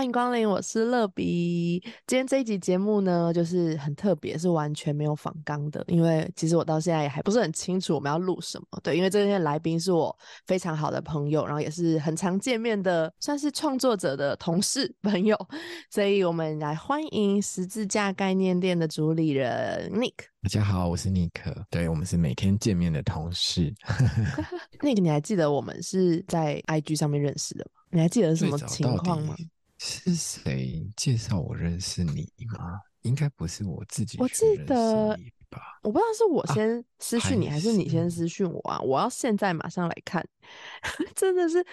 欢迎光临，我是乐比。今天这一集节目呢，就是很特别，是完全没有仿纲的。因为其实我到现在也还不是很清楚我们要录什么。对，因为这些来宾是我非常好的朋友，然后也是很常见面的，算是创作者的同事 朋友。所以我们来欢迎十字架概念店的主理人 Nick。大家好，我是 Nick。对我们是每天见面的同事。Nick，你还记得我们是在 IG 上面认识的吗？你还记得什么情况吗？是谁介绍我认识你吗？应该不是我自己。我记得吧，我不知道是我先私讯你，还是你先私讯我啊？我要现在马上来看，真的是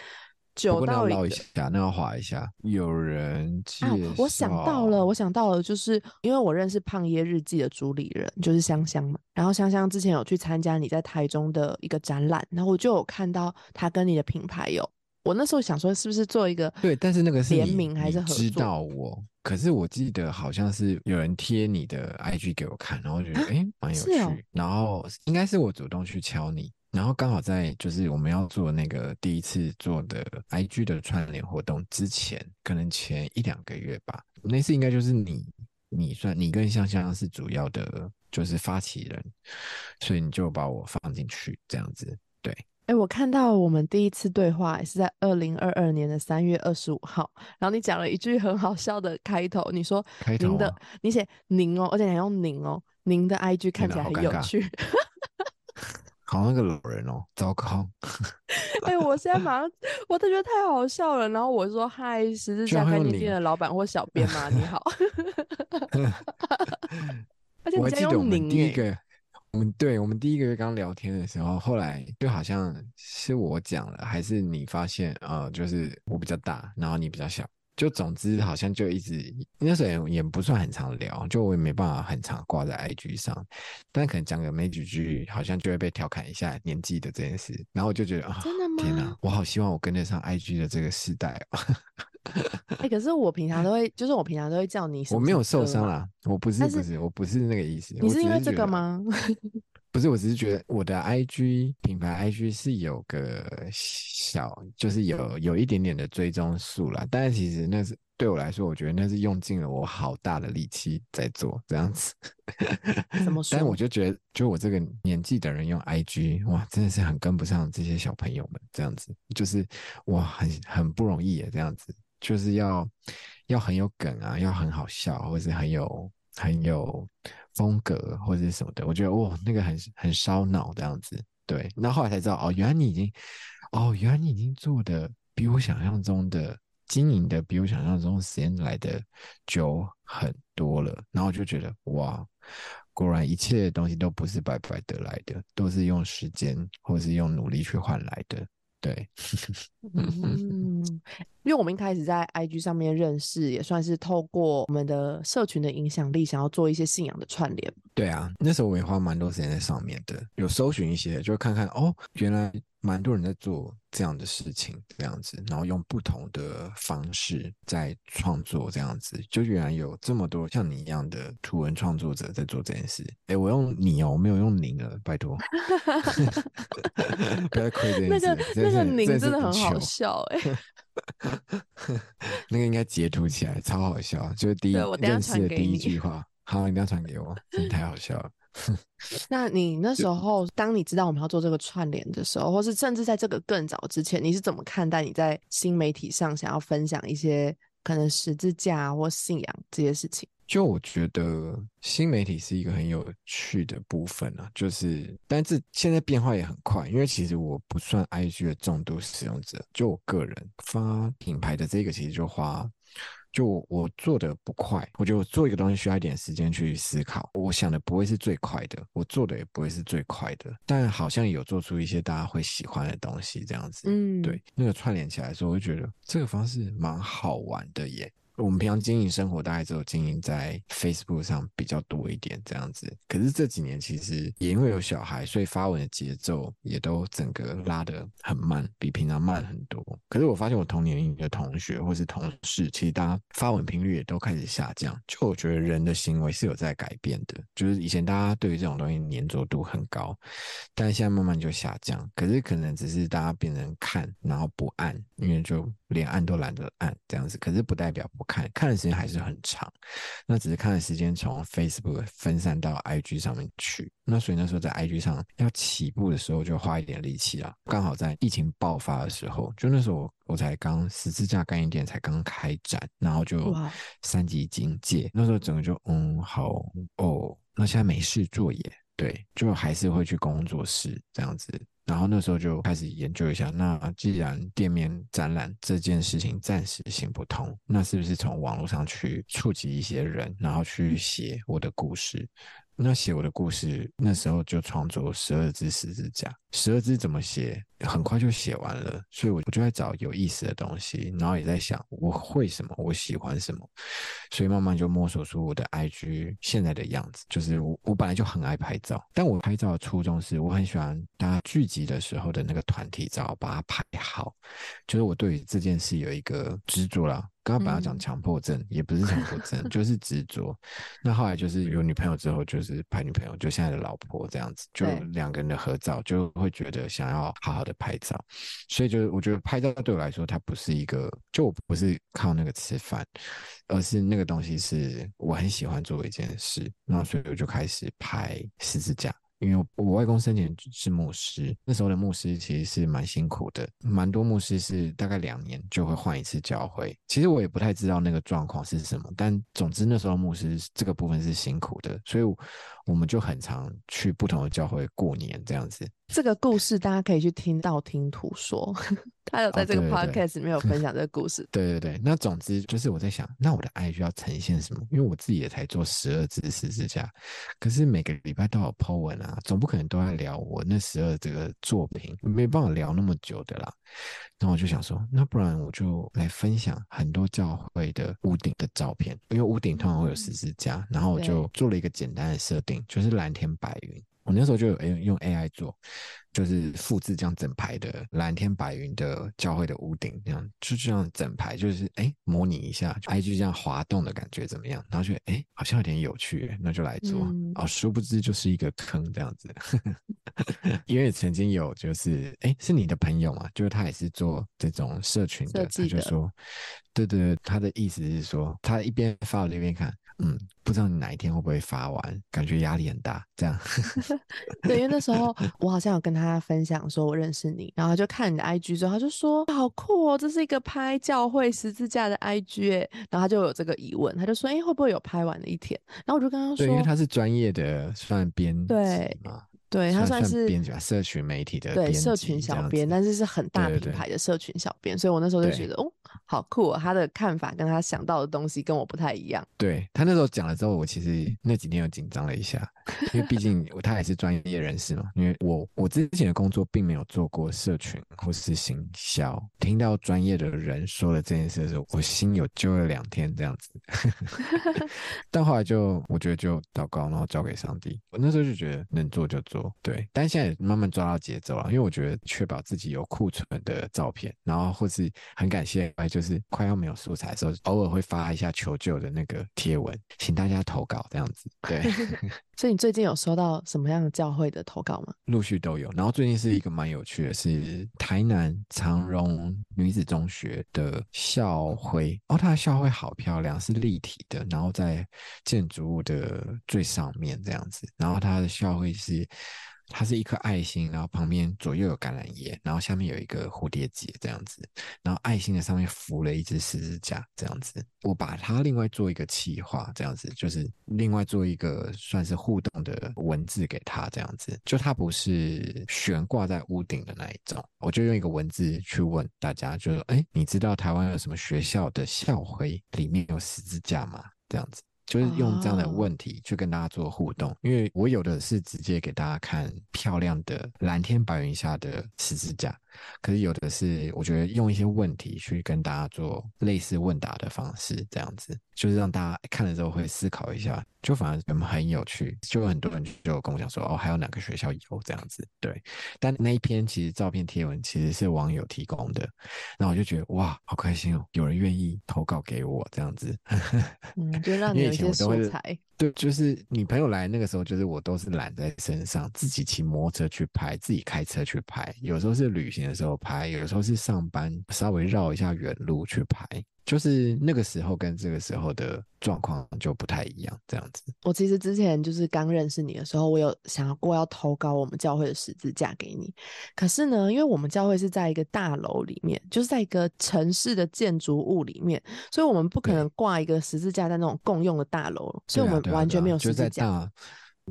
久到一下，那要划一下。有人啊，我想到了，我想到了，就是因为我认识胖爷日记的主理人就是香香嘛，然后香香之前有去参加你在台中的一个展览，然后我就有看到他跟你的品牌有。我那时候想说，是不是做一个对，但是那个是联名还是合作？知道我，可是我记得好像是有人贴你的 IG 给我看，然后觉得哎蛮有趣，然后应该是我主动去敲你，然后刚好在就是我们要做那个第一次做的 IG 的串联活动之前，可能前一两个月吧，那次应该就是你，你算你跟香香是主要的，就是发起人，所以你就把我放进去这样子，对。哎，我看到我们第一次对话是在二零二二年的三月二十五号，然后你讲了一句很好笑的开头，你说“您的”，你写“您”哦，而且还用“您”哦，“您的 IG 看起来很有趣”，好像个老人哦，糟糕！哎，我现在马上，我都觉得太好笑了。然后我说：“嗨，十字架概念店的老板或小编吗？你好。”而且你在用“您”个。我们对我们第一个月刚聊天的时候，后来就好像是我讲了，还是你发现呃，就是我比较大，然后你比较小，就总之好像就一直那时候也不算很常聊，就我也没办法很常挂在 IG 上，但可能讲个没几句，好像就会被调侃一下年纪的这件事，然后我就觉得啊，真的吗？天哪，我好希望我跟得上 IG 的这个时代哦。哎，可是我平常都会，就是我平常都会叫你。我没有受伤啦，我不是，不是，我不是那个意思。你是因为这个吗？不是，我只是觉得我的 IG 品牌 IG 是有个小，就是有有一点点的追踪数啦。但是其实那是对我来说，我觉得那是用尽了我好大的力气在做这样子。怎么说？但我就觉得，就我这个年纪的人用 IG，哇，真的是很跟不上这些小朋友们这样子，就是哇，很很不容易耶，这样子。就是要要很有梗啊，要很好笑，或是很有很有风格，或者是什么的。我觉得哇，那个很很烧脑这样子。对，那后来才知道哦，原来你已经哦，原来你已经做的比我想象中的经营的比我想象中时间来的久很多了。然后我就觉得哇，果然一切东西都不是白白得来的，都是用时间或是用努力去换来的。对，因为我们一开始在 IG 上面认识，也算是透过我们的社群的影响力，想要做一些信仰的串联。对啊，那时候我也花蛮多时间在上面的，有搜寻一些，就看看哦，原来。蛮多人在做这样的事情，这样子，然后用不同的方式在创作，这样子，就原来有这么多像你一样的图文创作者在做这件事。哎，我用你哦，我没有用您了，拜托，不要亏这那个那个您真的很好笑哎，那个应该截图起来，超好笑，就是第一认识的第一 句话，好，你不要传给我，真的太好笑了。那你那时候，当你知道我们要做这个串联的时候，或是甚至在这个更早之前，你是怎么看待你在新媒体上想要分享一些可能十字架或信仰这些事情？就我觉得新媒体是一个很有趣的部分啊，就是，但是现在变化也很快，因为其实我不算 IG 的重度使用者，就我个人发品牌的这个，其实就花。就我做的不快，我觉得我做一个东西需要一点时间去思考。我想的不会是最快的，我做的也不会是最快的，但好像有做出一些大家会喜欢的东西，这样子。嗯，对，那个串联起来的时候，我就觉得这个方式蛮好玩的耶。我们平常经营生活大概只有经营在 Facebook 上比较多一点这样子。可是这几年其实也因为有小孩，所以发文的节奏也都整个拉得很慢，比平常慢很多。可是我发现我同年龄的同学或是同事，其实大家发文频率也都开始下降。就我觉得人的行为是有在改变的，就是以前大家对于这种东西粘着度很高，但现在慢慢就下降。可是可能只是大家变成看，然后不按，因为就连按都懒得按这样子。可是不代表不看，看的时间还是很长。那只是看的时间从 Facebook 分散到 IG 上面去。那所以那时候在 IG 上要起步的时候，就花一点力气啦。刚好在疫情爆发的时候，就那时候我才刚十字架概念店才刚开展，然后就三级警戒。那时候整个就嗯好哦，那现在没事做也对，就还是会去工作室这样子。然后那时候就开始研究一下，那既然店面展览这件事情暂时行不通，那是不是从网络上去触及一些人，然后去写我的故事？那写我的故事，那时候就创作十二只十字架。十二只怎么写？很快就写完了，所以我我就在找有意思的东西，然后也在想我会什么，我喜欢什么，所以慢慢就摸索出我的 IG 现在的样子。就是我我本来就很爱拍照，但我拍照的初衷是我很喜欢大家聚集的时候的那个团体照，把它拍好。就是我对于这件事有一个执着了。刚刚本来讲强迫症，也不是强迫症，就是执着。那后来就是有女朋友之后，就是拍女朋友，就现在的老婆这样子，就两个人的合照，就会觉得想要好好的拍照。所以就是我觉得拍照对我来说，它不是一个，就我不是靠那个吃饭，而是那个东西是我很喜欢做的一件事。然后所以我就开始拍十字架。因为我外公生前是牧师，那时候的牧师其实是蛮辛苦的，蛮多牧师是大概两年就会换一次教会。其实我也不太知道那个状况是什么，但总之那时候牧师这个部分是辛苦的，所以我们就很常去不同的教会过年这样子。这个故事大家可以去听道听途说，他有在这个 podcast 里面有分享这个故事。对对对，那总之就是我在想，那我的爱需要呈现什么？因为我自己也才做十二只十字架，可是每个礼拜都有 po 文啊，总不可能都在聊我那十二这个作品，没办法聊那么久的啦。那我就想说，那不然我就来分享很多教会的屋顶的照片，因为屋顶通常会有十字架，然后我就做了一个简单的设定，就是蓝天白云。我那时候就有用用 AI 做，就是复制这样整排的蓝天白云的教会的屋顶，这样就这样整排，就是哎模拟一下 IG 这样滑动的感觉怎么样？然后觉得哎好像有点有趣，那就来做啊，殊不知就是一个坑这样子。因为曾经有就是哎是你的朋友嘛，就是他也是做这种社群的，他就说，对对，他的意思是说他一边发我一边看。嗯，不知道你哪一天会不会发完，感觉压力很大。这样，对，因为那时候我好像有跟他分享说我认识你，然后就看你的 IG 之后，他就说好酷哦，这是一个拍教会十字架的 IG 哎，然后他就有这个疑问，他就说哎会不会有拍完的一天？然后我就跟他说，对，因为他是专业的算编辑嘛。对他算是编辑吧，社群媒体的对社群小编，但是是很大品牌的社群小编，所以我那时候就觉得哦，好酷哦，他的看法跟他想到的东西跟我不太一样。对他那时候讲了之后，我其实那几天又紧张了一下，因为毕 竟他也是专业人士嘛。因为我我之前的工作并没有做过社群或是行销，听到专业的人说了这件事的时候，我心有揪了两天这样子。但后来就我觉得就祷告，然后交给上帝。我那时候就觉得能做就做。对，但现在慢慢抓到节奏了，因为我觉得确保自己有库存的照片，然后或是很感谢，就是快要没有素材的时候，偶尔会发一下求救的那个贴文，请大家投稿这样子。对，所以你最近有收到什么样的教会的投稿吗？陆续都有，然后最近是一个蛮有趣的，是台南长荣女子中学的校徽，哦，它的校徽好漂亮，是立体的，然后在建筑物的最上面这样子，然后它的校徽是。它是一颗爱心，然后旁边左右有橄榄叶，然后下面有一个蝴蝶结这样子，然后爱心的上面浮了一只十字架这样子。我把它另外做一个企划，这样子就是另外做一个算是互动的文字给他这样子，就它不是悬挂在屋顶的那一种，我就用一个文字去问大家，就说：哎，你知道台湾有什么学校的校徽里面有十字架吗？这样子。就是用这样的问题去跟大家做互动，因为我有的是直接给大家看漂亮的蓝天白云下的十字架，可是有的是我觉得用一些问题去跟大家做类似问答的方式，这样子就是让大家看了之后会思考一下，就反而很很有趣。就很多人就跟我讲说，哦，还有哪个学校有这样子？对，但那一篇其实照片贴文其实是网友提供的，那我就觉得哇，好开心哦，有人愿意投稿给我这样子，嗯，就 让你有一些素材。对，就是女朋友来那个时候，就是我都是揽在身上，自己骑摩托车去拍，自己开车去拍。有时候是旅行的时候拍，有时候是上班稍微绕一下远路去拍。就是那个时候跟这个时候的状况就不太一样，这样子。我其实之前就是刚认识你的时候，我有想过要投稿我们教会的十字架给你。可是呢，因为我们教会是在一个大楼里面，就是在一个城市的建筑物里面，所以我们不可能挂一个十字架在那种共用的大楼，所以我们完全没有十字架。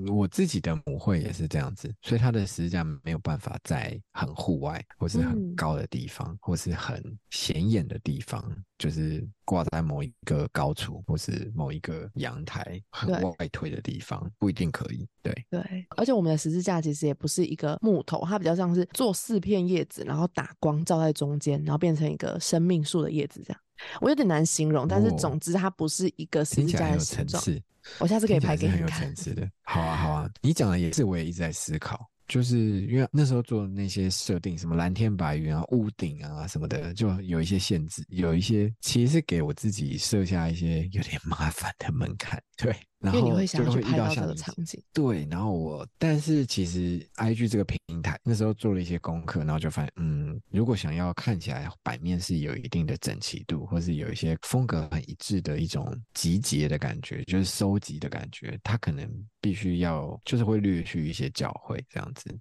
我自己的母会也是这样子，所以它的十字架没有办法在很户外，或是很高的地方，或是很显眼的地方，就是挂在某一个高处，或是某一个阳台很外推的地方，不一定可以。对对，而且我们的十字架其实也不是一个木头，它比较像是做四片叶子，然后打光照在中间，然后变成一个生命树的叶子这样。我有点难形容，但是总之它不是一个十字架的形状。我下次可以拍给你看。很有层次的，好啊，好啊。你讲的也是，我也一直在思考，就是因为那时候做那些设定，什么蓝天白云啊、屋顶啊什么的，就有一些限制，有一些其实是给我自己设下一些有点麻烦的门槛，对。然后就会遇到这个场景，对。然后我，但是其实 I G 这个平台那时候做了一些功课，然后就发现，嗯，如果想要看起来版面是有一定的整齐度，或是有一些风格很一致的一种集结的感觉，就是收集的感觉，它可能必须要就是会略去一些教会这样子。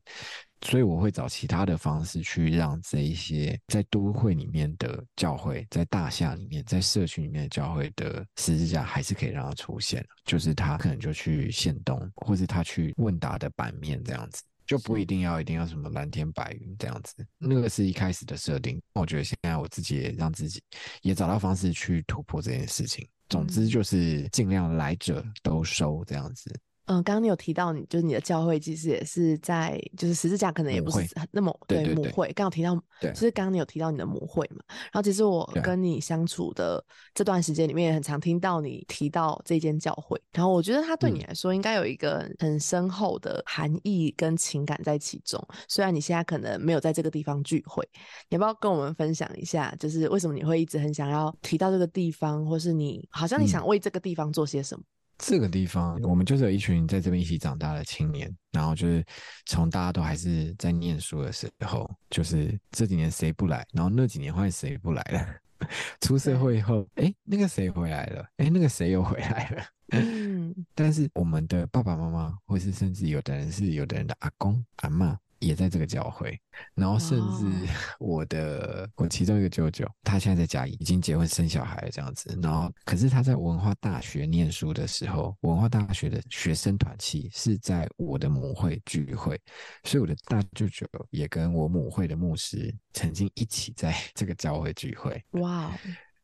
所以我会找其他的方式去让这一些在都会里面的教会，在大厦里面，在社区里面的教会的十字架还是可以让它出现，就是他可能就去现东，或是他去问答的版面这样子，就不一定要一定要什么蓝天白云这样子。那个是一开始的设定，我觉得现在我自己也让自己也找到方式去突破这件事情。总之就是尽量来者都收这样子。嗯，刚刚你有提到，你就是你的教会其实也是在，就是十字架可能也不是那么对母会。刚刚提到，就是刚刚你有提到你的母会嘛？然后其实我跟你相处的这段时间里面，也很常听到你提到这间教会。然后我觉得它对你来说应该有一个很深厚的含义跟情感在其中。虽然你现在可能没有在这个地方聚会，你要不要跟我们分享一下，就是为什么你会一直很想要提到这个地方，或是你好像你想为这个地方做些什么？这个地方，我们就是有一群在这边一起长大的青年，然后就是从大家都还是在念书的时候，就是这几年谁不来，然后那几年换谁不来了。出社会后，哎，那个谁回来了，哎，那个谁又回来了。嗯，但是我们的爸爸妈妈，或是甚至有的人是有的人的阿公阿妈。也在这个教会，然后甚至 我的我其中一个舅舅，他现在在家已经结婚生小孩了这样子，然后可是他在文化大学念书的时候，文化大学的学生团契是在我的母会聚会，所以我的大舅舅也跟我母会的牧师曾经一起在 这个教会聚会。哇，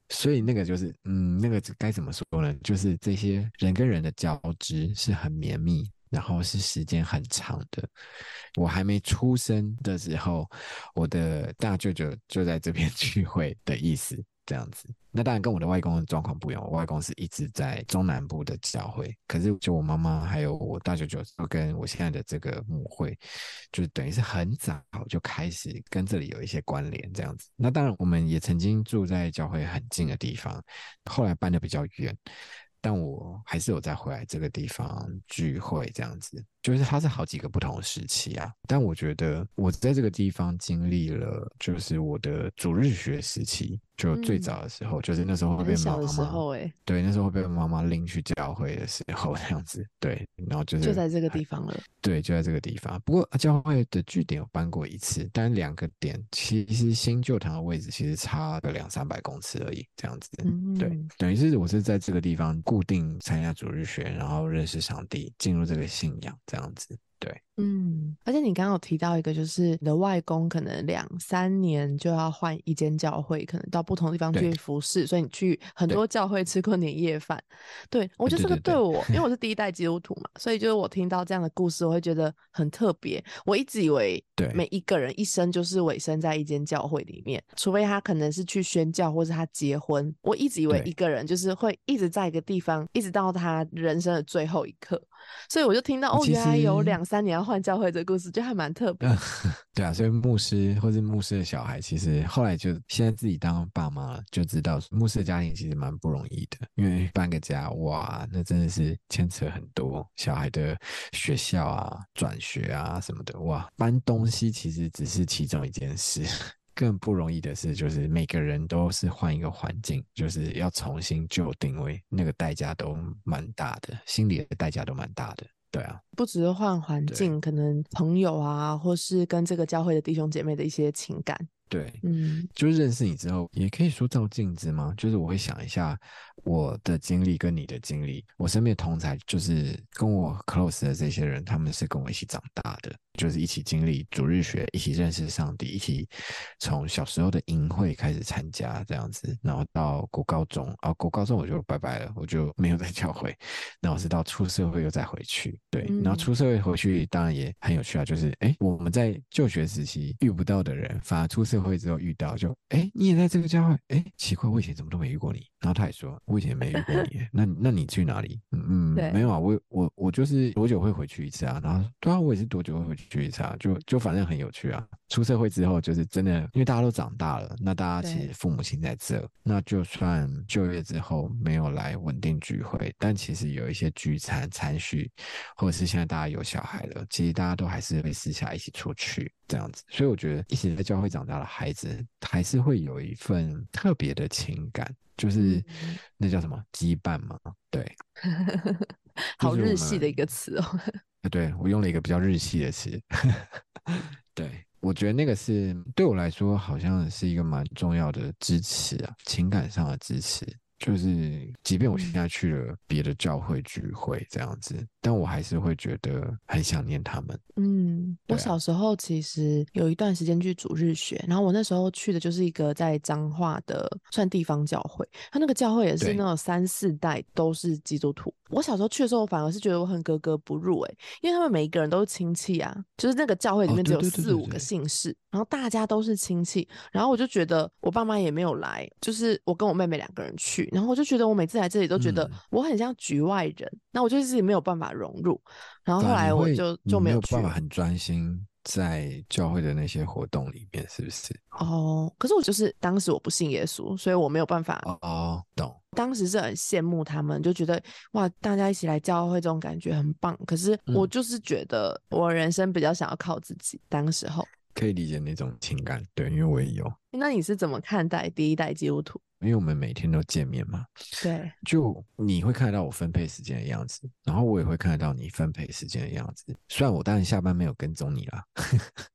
所以那个就是嗯，那个该怎么说呢？就是这些人跟人的交织是很绵密。然后是时间很长的，我还没出生的时候，我的大舅舅就在这边 聚会的意思，这样子。那当然跟我的外公的状况不一样，我外公是一直在中南部的教会，可是就我妈妈还有我大舅舅都跟我现在的这个母会，就等于是很早就开始跟这里有一些关联，这样子。那当然我们也曾经住在教会很近的地方，后来搬的比较远。但我还是有再回来这个地方聚会，这样子。就是它是好几个不同时期啊，但我觉得我在这个地方经历了，就是我的主日学时期，就最早的时候，就是那时候会被妈妈，对，那时候会被妈妈拎去教会的时候，这样子，对，然后就是就在这个地方了，对，就在这个地方。不过教会的据点有搬过一次，但两个点其实新旧堂的位置其实差个两三百公尺而已，这样子，对，等于是我是在这个地方固定参加主日学，然后认识上帝，进入这个信仰。这样子，对，嗯，而且你刚刚有提到一个，就是你的外公可能两三年就要换一间教会，可能到不同的地方去服侍，所以你去很多教会吃过年夜饭。对我觉得这个对我，因为我是 第一代基督徒嘛，所以就是我听到这样的故事，我会觉得很特别。我一直以为对每一个人一生就是委身在一间教会里面，除非他可能是去宣教或是他结婚。我一直以为一个人就是会一直在一个地方，一直到他人生的最后一刻。所以我就听到哦，原来有两三年要换换教会这个故事，就还蛮特别的。对啊，所以牧师或是牧师的小孩，其实后来就现在自己当爸妈了，就知道牧师的家庭其实蛮不容易的，因为搬个家，哇，那真的是牵扯很多小孩的学校啊、转学啊什么的，哇，搬东西其实只是其中一件事。更不容易的是，就是每个人都是换一个环境，就是要重新就定位，那个代价都蛮大的，心理的代价都蛮大的。对啊，不只是换环境，可能朋友啊，或是跟这个教会的弟兄姐妹的一些情感。对，嗯。就是认识你之后，也可以说照镜子吗？就是我会想一下我的经历跟你的经历，我身边的同才就是跟我 close 的这些人，他们是跟我一起长大的，就是一起经历主日学，一起认识上帝，一起从小时候的营会开始参加这样子，然后到国高中啊，国高中我就拜拜了，我就没有在教会，然后是到出社会又再回去，对，然后嗯。出社会回去当然也很有趣啊，就是哎，我们在就学时期遇不到的人，反而出社会之后遇到，就哎，你也在这个教会，哎，奇怪，我以前怎么都没遇过你，然后他也说，我以前没遇过你，那那你去哪里？嗯对嗯，没有啊，我我我就是多久会回去一次啊？然后对啊，我也是多久会回去一次啊？就就反正很有趣啊。出社会之后，就是真的，因为大家都长大了，那大家其对实父母亲在这，那就算就业之后没有来稳定聚会，但其实有一些聚餐、餐叙，或者是现在大家有小孩了，其实大家都还是会私下一起出去这样子。所以我觉得一起在教会长大的孩子，还是会有一份特别的情感，就是、嗯那叫什么羁绊嘛？对，好日系的一个词哦。呃对我用了一个比较日系的词，对我觉得那个是对我来说好像是一个蛮重要的支持啊，情感上的支持。就是，即便我现嗯在去了别的教会聚会这样子，但我还是会觉得很想念他们。嗯，我小时候其实有一段时间去主日学，然后我那时候去的就是一个在彰化的算地方教会，他那个教会也是那种三四代都是基督徒。我小时候去的时候，我反而是觉得我很格格不入诶、因为他们每一个人都是亲戚啊，就是那个教会里哦面只有四五个对对。姓氏，然后大家都是亲戚，然后我就觉得我爸妈也没有来，就是我跟我妹妹两个人去，然后我就觉得我每次来这里都觉得嗯。我很像局外人，那我就自己没有办法融入，然后后来我就就没有办法很专心在教会的那些活动里面，是不是？哦，可是我就是当时我不信耶稣，所以我没有办法。哦哦，懂。当时是很羡慕他们，就觉得哇，大家一起来教会这种感觉很棒。可是我嗯就是觉得我人生比较想要靠自己。当时候，可以理解那种情感，对，因为我也有，那你是怎么看待第一代基督徒？因为我们每天都见面嘛，对，就你会看得到我分配时间的样子，然后我也会看得到你分配时间的样子。虽然我当然下班没有跟踪你啦，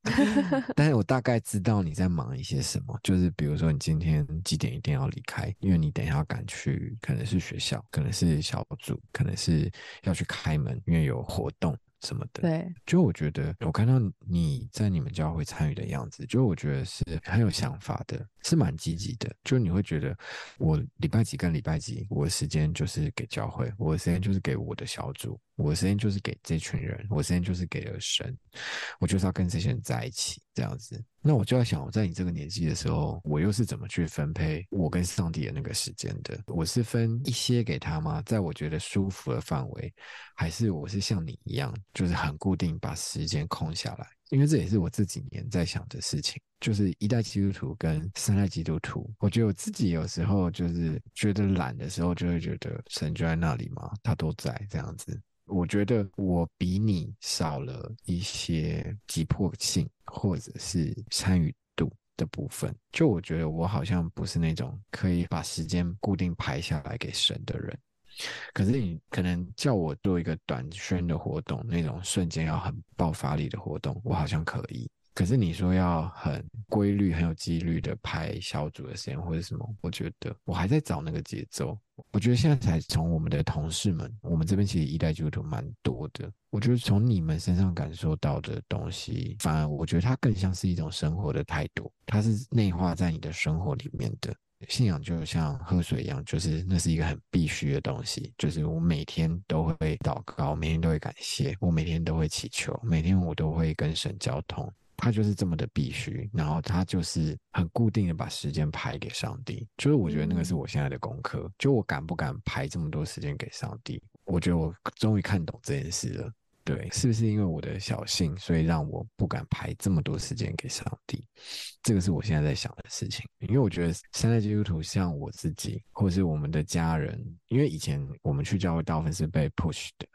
但是我大概知道你在忙一些什么。就是比如说你今天几点一定要离开，因为你等一下要赶去，可能是学校，可能是小组，可能是要去开门，因为有活动什么的。对，就我觉得，我看到你在你们教会参与的样子，就我觉得是很有想法的，是蛮积极的。就你会觉得，我礼拜几跟礼拜几，我的时间就是给教会，我的时间就是给我的小组，我的时间就是给这群人，我的时间就是给了神，我就是要跟这些人在一起，这样子。那我就在想，我在你这个年纪的时候，我又是怎么去分配我跟上帝的那个时间的？我是分一些给他吗？在我觉得舒服的范围，还是我是像你一样，就是很固定把时间空下来？因为这也是我这几年在想的事情，就是一代基督徒跟三代基督徒，我觉得我自己有时候就是觉得懒的时候，就会觉得神就在那里嘛，他都在这样子。我觉得我比你少了一些急迫性，或者是参与度的部分。就我觉得我好像不是那种可以把时间固定排下来给神的人。可是你可能叫我做一个短宣的活动，那种瞬间要很爆发力的活动，我好像可以。可是你说要很规律、很有纪律的排小组的时间或者什么，我觉得我还在找那个节奏。我觉得现在才从我们的同事们，我们这边其实一代基督徒蛮多的。我觉得从你们身上感受到的东西，反而我觉得它更像是一种生活的态度，它是内化在你的生活里面的。信仰就像喝水一样，就是那是一个很必须的东西。就是我每天都会祷告，每天都会感谢，我每天都会祈求，每天我都会跟神交通。它就是这么的必须，然后他就是很固定的把时间排给上帝。就是我觉得那个是我现在的功课，就我敢不敢排这么多时间给上帝？我觉得我终于看懂这件事了。对，是不是因为我的小性，所以让我不敢排这么多时间给上帝？这个是我现在在想的事情。因为我觉得现在基督徒像我自己，或是我们的家人，因为以前我们去教会大部分是被 push 的，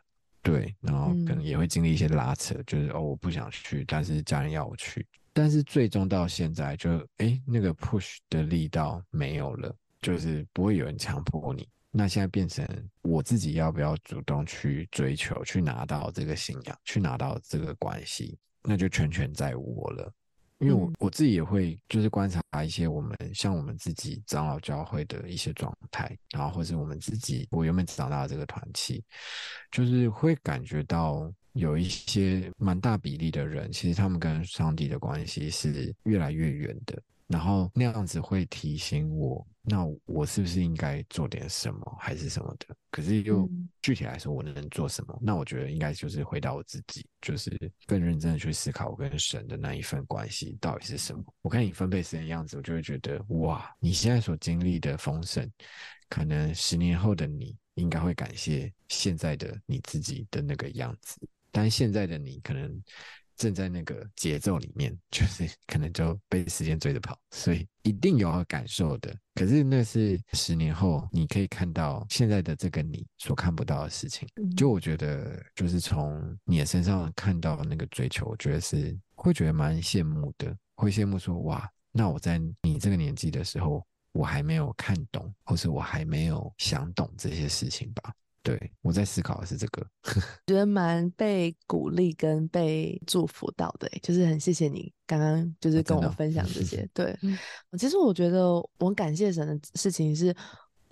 对，然后可能也会经历一些拉扯，就是哦我不想去，但是家人要我去，但是最终到现在就哎那个 push 的力道没有了，就是不会有人强迫你。那现在变成我自己要不要主动去追求，去拿到这个信仰，去拿到这个关系，那就全权在我了。因为我我自己也会就是观察一些我们像我们自己长老教会的一些状态，然后或是我们自己我原本长大的这个团体，就是会感觉到有一些蛮大比例的人，其实他们跟上帝的关系是越来越远的。然后那样子会提醒我，那我是不是应该做点什么，还是什么的？可是又具体来说，我能做什么？那我觉得应该就是回到我自己，就是更认真的去思考我跟神的那一份关系到底是什么。我看你分配时间样子，我就会觉得，哇，你现在所经历的丰盛，可能十年后的你应该会感谢现在的你自己的那个样子，但现在的你可能。正在那个节奏里面，就是 可能就被时间追着跑，所以一定有感受的。可是那是十年后，你可以看到现在的这个你所看不到的事情。就我觉得，就是从你的身上看到那个追求，我觉得是会觉得蛮羡慕的，会羡慕说哇，那我在你这个年纪的时候，我还没有看懂，或是我还没有想懂这些事情吧。对我在思考的是这个，觉得蛮被鼓励跟被祝福到的，就是很谢谢你刚刚就是跟我分享这些。对，其实我觉得我感谢神的事情是，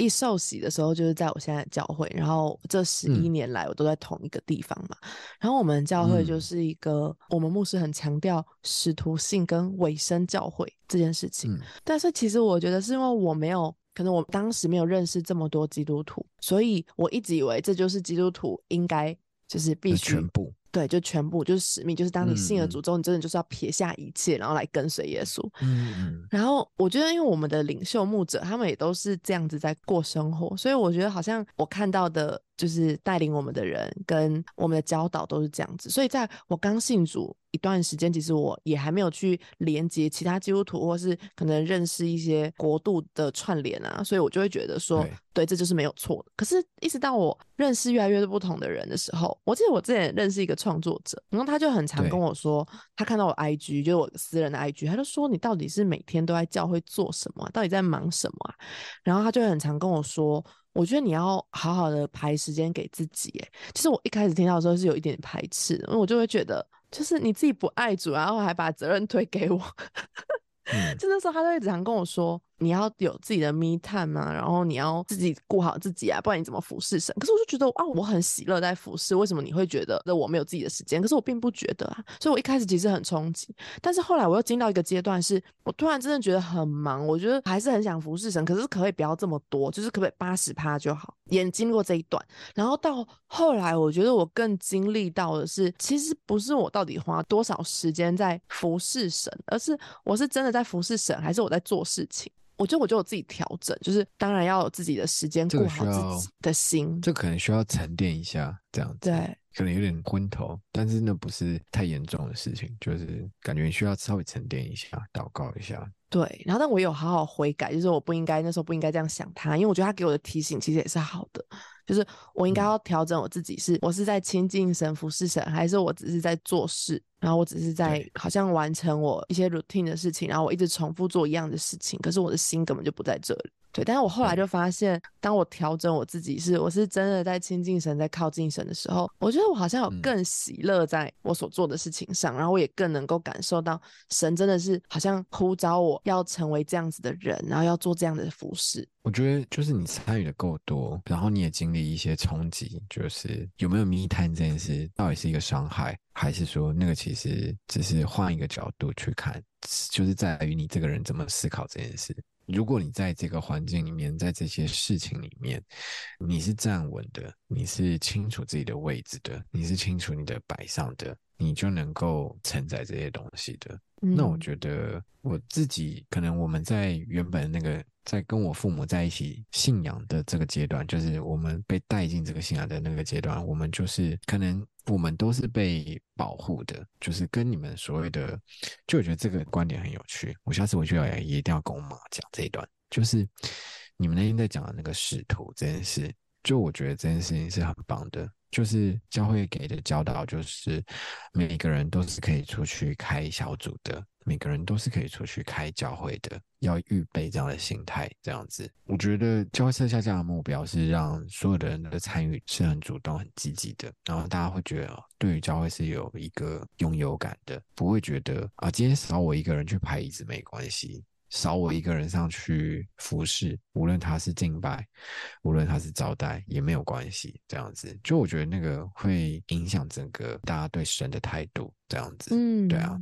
一受洗的时候就是在我现在教会，然后这十一年来我都在同一个地方嘛。然后我们教会就是一个，我们牧师很强调使徒性跟委身教会这件事情。但是其实我觉得是因为我没有。可能我当时没有认识这么多基督徒，所以我一直以为这就是基督徒应该就是必须全部对，就全部就是使命，就是当你信了主之后，你真的就是要撇下一切，然后来跟随耶稣。嗯嗯。然后我觉得，因为我们的领袖牧者他们也都是这样子在过生活，所以我觉得好像我看到的就是带领我们的人跟我们的教导都是这样子，所以在我刚信主。一段时间，其实我也还没有去连接其他基督徒，或是可能认识一些国度的串联啊，所以我就会觉得说，对，这就是没有错的。可是，一直到我认识越来越多不同的人的时候，我记得我之前认识一个创作者，然后他就很常跟我说，他看到我 IG，就是我私人的 IG，他就说你到底是每天都在教会做什么？到底在忙什么啊？然后他就很常跟我说，我觉得你要好好的排时间给自己。哎，其实我一开始听到的时候是有一点排斥，因为我就会觉得。就是你自己不爱主，然后还把责任推给我，就那时候他就一直常跟我说。你要有自己的 me time 啊，然后你要自己顾好自己啊，不然你怎么服侍神？可是我就觉得啊，我很喜乐在服侍，为什么你会觉得那我没有自己的时间？可是我并不觉得啊，所以我一开始其实很冲击，但是后来我又进到一个阶段，是我突然真的觉得很忙，我觉得还是很想服侍神，可是可不可以不要这么多，就是可不可以八十趴就好？也经过这一段，然后到后来，我觉得我更经历到的是，其实不是我到底花多少时间在服侍神，而是我是真的在服侍神，还是我在做事情？我觉得我就有自己调整，就是当然要有自己的时间顾好自己的心，这可能需要沉淀一下，这样子，对，可能有点昏头，但是那不是太严重的事情，就是感觉你需要稍微沉淀一下，祷告一下，对，然后但我有好好悔改，就是我不应该那时候不应该这样想他，因为我觉得他给我的提醒其实也是好的，就是我应该要调整我自己，是我是在亲近神、服侍神，还是我只是在做事？然后我只是在好像完成我一些 routine 的事情，然后我一直重复做一样的事情，可是我的心根本就不在这里。对，但是我后来就发现，当我调整我自己是我是真的在亲近神，在靠近神的时候，我觉得我好像有嗯更喜乐在我所做的事情上，然后我也更能够感受到神真的是好像呼召我要成为这样子的人，然后要做这样的服饰。我觉得就是你参与的够多，然后你也经历一些冲击，就是有没有密探这件事到底是一个伤害，还是说那个其实只是换一个角度去看，就是在于你这个人怎么思考这件事。如果你在这个环境里面，在这些事情里面，你是站稳的，你是清楚自己的位置的，你是清楚你的摆上的，你就能够承载这些东西的。那我嗯觉得我自己可能我们在原本那个在跟我父母在一起信仰的这个阶段，就是我们被带进这个信仰的那个阶段，我们就是可能我们都是被保护的，就是跟你们所谓的，就我觉得这个观点很有趣。我下次回去也一定要跟我妈讲这一段，就是你们那天在讲的那个使徒这件事，就我觉得这件事情是很棒的。就是教会给的教导，就是每个人都是可以出去开小组的，每个人都是可以出去开教会的，要预备这样的心态，这样子。我觉得教会设下这样的目标，是让所有的人的参与是很主动、很积极的，然后大家会觉得对于教会是有一个拥有感的，不会觉得啊，今天少我一个人去排椅子没关系。少我一个人上去服侍，无论他是敬拜，无论他是招待，也没有关系。这样子，就我觉得那个会影响整个大家对神的态度。这样子，嗯，对啊。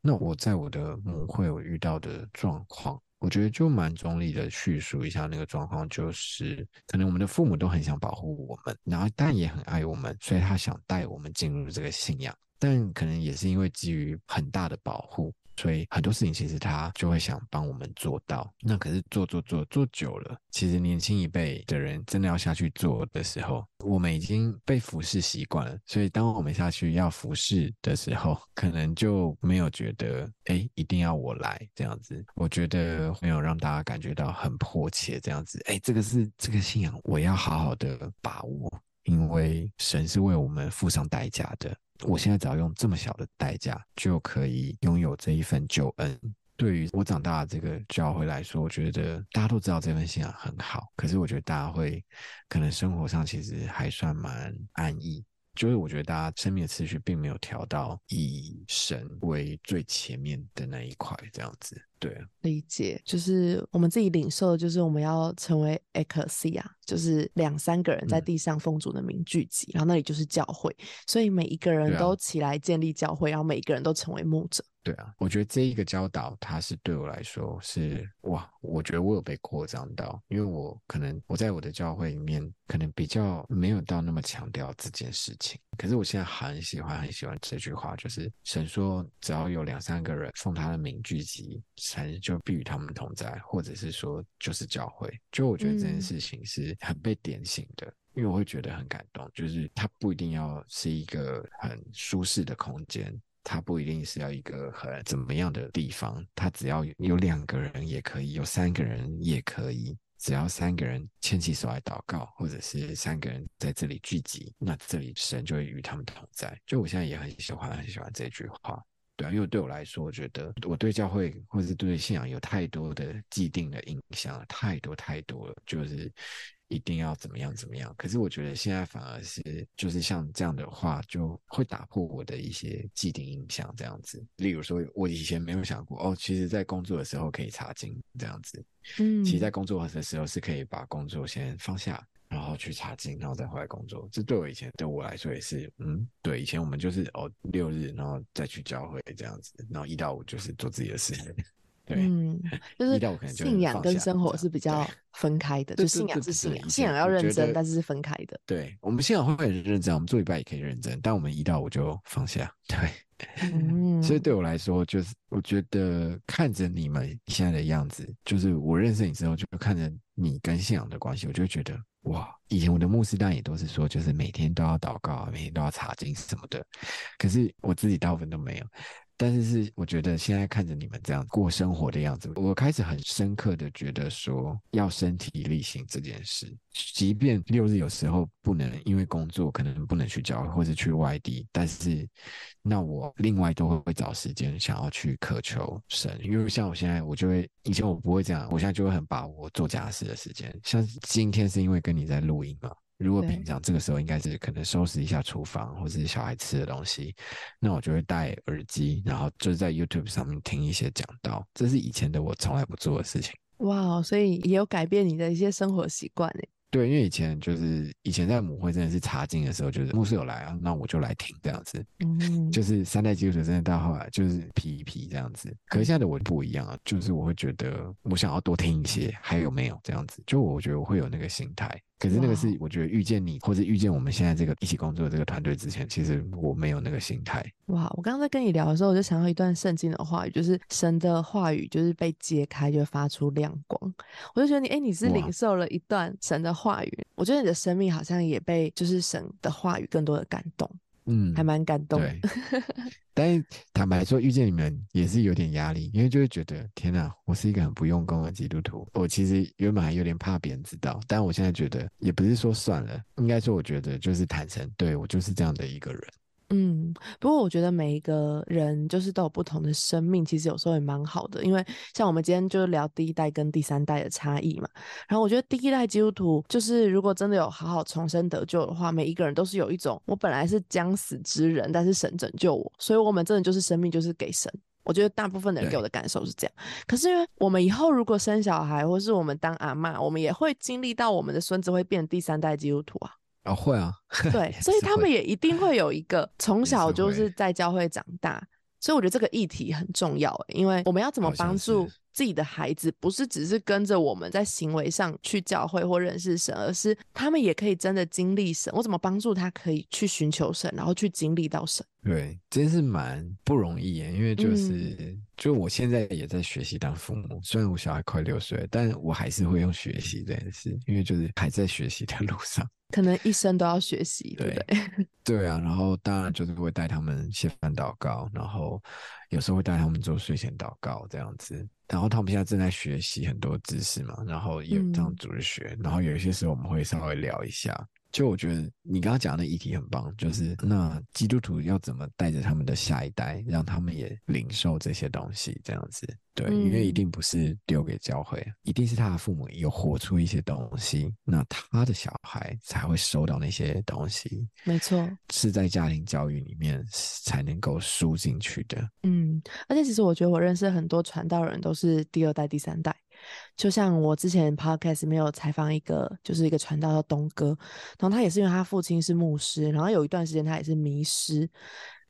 那我在我的母会我遇到的状况，我觉得就蛮中立的叙述一下那个状况，就是可能我们的父母都很想保护我们，然后但也很爱我们，所以他想带我们进入这个信仰，但可能也是因为基于很大的保护。所以很多事情其实他就会想帮我们做到，那可是做做做做久了，其实年轻一辈的人真的要下去做的时候，我们已经被服侍习惯了，所以当我们下去要服侍的时候，可能就没有觉得哎一定要我来这样子。我觉得没有让大家感觉到很迫切这样子，哎，这个是这个信仰，我要好好的把握，因为神是为我们付上代价的。我现在只要用这么小的代价，就可以拥有这一份救恩。对于我长大的这个教会来说，我觉得大家都知道这份信仰很好，可是我觉得大家会可能生活上其实还算蛮安逸。就是我觉得大家生命的次序并没有调到以神为最前面的那一块，这样子。对啊，理解，就是我们自己领受的，就是我们要成为 ecclesia，就是两三个人在嗯地上奉主的名聚集，然后那里就是教会，所以每一个人都起来建立教会，然后每一个人都成为牧者。对啊，我觉得这一个教导，它是对我来说是哇，我觉得我有被扩张到，因为我可能我在我的教会里面，可能比较没有到那么强调这件事情。可是我现在很喜欢很喜欢这句话，就是神说，只要有两三个人奉他的名聚集，神就必与他们同在，或者是说就是教会。就我觉得这件嗯事情是很被点醒的。因为我会觉得很感动，就是它不一定要是一个很舒适的空间，它不一定是要一个很怎么样的地方，它只要有两个人也可以，有三个人也可以，只要三个人牵起手来祷告，或者是三个人在这里聚集，那这里神就会与他们同在。就我现在也很喜欢很喜欢这句话。对啊，因为对我来说，我觉得我对教会或者是对信仰有太多的既定的印象，太多太多了，就是一定要怎么样怎么样。可是我觉得现在反而是，就是像这样的话，就会打破我的一些既定印象，这样子。例如说，我以前没有想过，哦，其实在工作的时候可以查经这样子。嗯，其实，在工作的时候是可以把工作先放下，然后去查经，然后再回来工作。这对我以前对我来说也是，嗯，对，以前我们就是哦六日，然后再去教会这样子，然后一到五就是做自己的事。对，嗯，就是信仰跟生活是比较 分开的，对就信对对对仰是信仰，信仰要认真，但是是分开的。对我们信仰会很认真，我们做礼拜也可以认真，但我们一到五就放下。对，所以对我来说，就是我觉得看着你们现在的样子，就是我认识你之后，就看着你跟信仰的关系，我就觉得哇，以前我的牧师当然也都是说，就是每天都要祷告，每天都要查经什么的，可是我自己大部分都没有。但是是我觉得现在看着你们这样过生活的样子，我开始很深刻的觉得说要身体力行这件事，即便六日有时候不能因为工作可能不能去教会或者去外地，但是那我另外都会找时间想要去渴求神，因为像我现在我就会以前我不会这样，我现在就会很把握做家事的时间，像今天是因为跟你在录音嘛。如果平常这个时候应该是可能收拾一下厨房或者是小孩吃的东西，那我就会戴耳机，然后就是在 YouTube 上面听一些讲道，这是以前的我从来不做的事情。哇，所以也有改变你的一些生活习惯诶。对，因为以前就是以前在母会真的是查经的时候，就是牧师有来啊，那我就来听这样子。嗯，就是三代基督徒真的到后来就是皮一皮这样子，可是现在的我不一样啊，就是我会觉得我想要多听一些，还有没有这样子？就我觉得我会有那个心态，可是那个是我觉得遇见你或者遇见我们现在这个一起工作的这个团队之前，其实我没有那个心态。哇，我刚刚在跟你聊的时候，我就想到一段圣经的话语，就是神的话语就是被揭开就会发出亮光。我就觉得你，哎，你是领受了一段神的话语，我觉得你的生命好像也被就是神的话语更多的感动，嗯，还蛮感动的。对。但是坦白说，遇见你们也是有点压力，因为就会觉得天哪，我是一个很不用功的基督徒。我其实原本还有点怕别人知道，但我现在觉得也不是说算了，应该说我觉得就是坦诚，对我就是这样的一个人。嗯，不过我觉得每一个人就是都有不同的生命，其实有时候也蛮好的，因为像我们今天就是聊第一代跟第三代的差异嘛。然后我觉得第一代基督徒就是如果真的有好好重生得救的话，每一个人都是有一种我本来是将死之人，但是神拯救我，所以我们真的就是生命就是给神。我觉得大部分的人给我的感受是这样，可是因为我们以后如果生小孩，或是我们当阿嬷，我们也会经历到我们的孙子会变第三代基督徒啊。哦，会啊，对，所以他们也一定会有一个从小就是在教会长大，所以我觉得这个议题很重要欸，因为我们要怎么帮助是自己的孩子，不是只是跟着我们在行为上去教会或认识神，而是他们也可以真的经历神。我怎么帮助他可以去寻求神，然后去经历到神？对，真是蛮不容易耶，因为就是、嗯就我现在也在学习当父母，虽然我小孩快六岁，但我还是会用学习这件事，因为就是还在学习的路上。可能一生都要学习，对不对对？啊，然后当然就是会带他们写饭祷告，然后有时候会带他们做睡前祷告这样子。然后他们现在正在学习很多知识嘛，然后也有这样嗯组织学，然后有一些时候我们会稍微聊一下。就我觉得你刚刚讲的议题很棒，就是那基督徒要怎么带着他们的下一代，让他们也领受这些东西，这样子。对，因为一嗯定不是丢给教会，一定是他的父母有活出一些东西，那他的小孩才会收到那些东西。没错，是在家庭教育里面才能够输进去的。嗯，而且其实我觉得我认识很多传道人都是第二代、第三代。就像我之前 podcast 没有采访一个，就是一个传道叫东哥，然后他也是因为他父亲是牧师，然后有一段时间他也是迷失。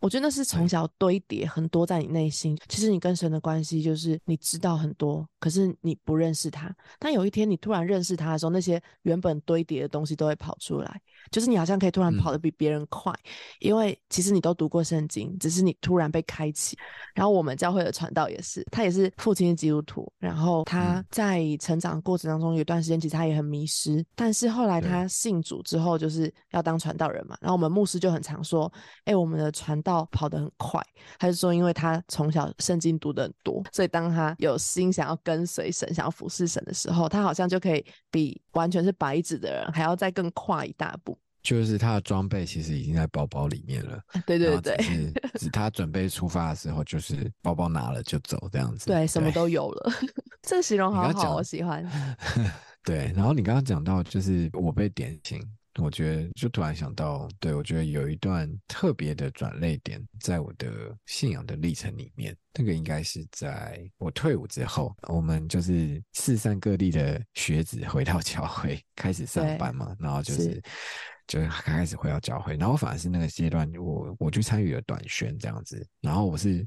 我觉得那是从小堆叠很多在你内心。其实你跟神的关系就是你知道很多，可是你不认识他。但有一天你突然认识他的时候，那些原本堆叠的东西都会跑出来，就是你好像可以突然跑得比别人快，因为其实你都读过圣经，只是你突然被开启。然后我们教会的传道也是，他也是父亲的基督徒，然后他嗯在成长过程当中有一段时间其实他也很迷失，但是后来他信主之后就是要当传道人嘛，然后我们牧师就很常说，哎，我们的传道跑得很快，他是说因为他从小圣经读得很多，所以当他有心想要跟随神、想要服侍神的时候，他好像就可以比完全是白纸的人还要再更快一大步。就是他的装备其实已经在包包里面了，对对对 只是他准备出发的时候，就是包包拿了就走这样子。对，什么都有了。这个形容好好，我喜欢。对，然后你刚刚讲到，就是我被点醒，我觉得就突然想到，对我觉得有一段特别的转泪点，在我的信仰的历程里面，那个应该是在我退伍之后，我们就是四散各地的学子回到教会开始上班嘛，然后就是是就是开始回到教会，然后反而是那个阶段，我我去参与了短宣这样子，然后我是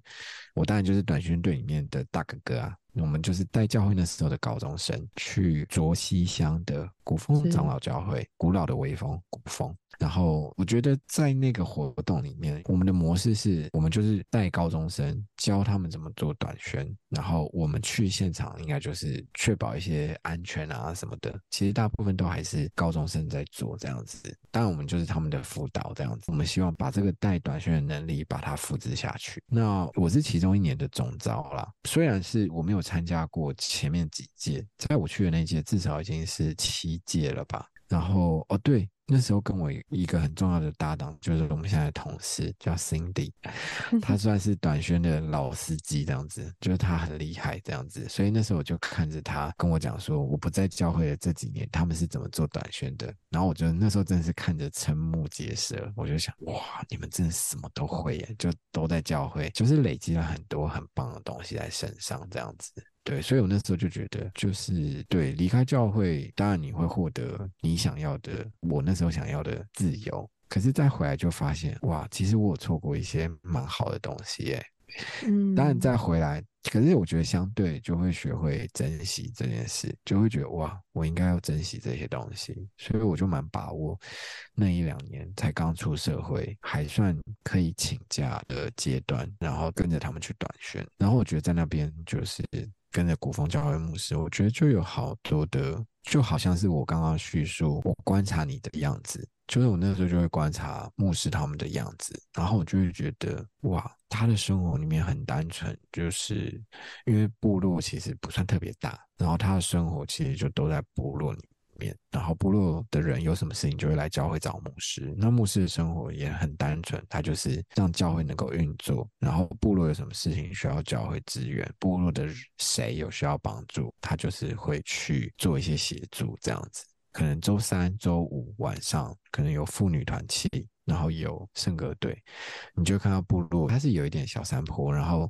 我当然就是短宣队里面的大哥哥啊，我们就是带教会那时候的高中生去卓西乡的古风长老教会，古老的威风古风。然后我觉得在那个活动里面，我们的模式是我们就是带高中生教他们怎么做短宣，然后我们去现场应该就是确保一些安全啊什么的。其实大部分都还是高中生在做这样子，当然我们就是他们的辅导这样子。我们希望把这个带短宣的能力把它复制下去。那我是其中一年的总招啦，虽然是我没有参加过前面几届，在我去的那届至少已经是七届了吧。然后哦对。那时候跟我一个很重要的搭档，就是我们现在的同事叫 Cindy，他算是短宣的老司机这样子，就是他很厉害这样子，所以那时候我就看着他跟我讲说，我不在教会的这几年，他们是怎么做短宣的，然后我觉得那时候真的是看着瞠目结舌，我就想，哇，你们真的什么都会耶，就都在教会，就是累积了很多很棒的东西在身上这样子。对，所以我那时候就觉得，就是对离开教会，当然你会获得你想要的，我那时候想要的自由。可是再回来就发现，哇，其实我有错过一些蛮好的东西耶。嗯，当然再回来，可是我觉得相对就会学会珍惜这件事，就会觉得哇，我应该要珍惜这些东西。所以我就蛮把握那一两年才刚出社会，还算可以请假的阶段，然后跟着他们去短宣。然后我觉得在那边就是。跟着古风教会牧师，我觉得就有好多的，就好像是我刚刚叙述，我观察你的样子，就是我那时候就会观察牧师他们的样子，然后我就会觉得，哇，他的生活里面很单纯，就是因为部落其实不算特别大，然后他的生活其实就都在部落里。面，然后部落的人有什么事情就会来教会找牧师。那牧师的生活也很单纯，他就是让教会能够运作。然后部落有什么事情需要教会支援，部落的谁有需要帮助，他就是会去做一些协助这样子。可能周三、周五晚上可能有妇女团契。然后有圣歌队，你就看到部落，它是有一点小山坡，然后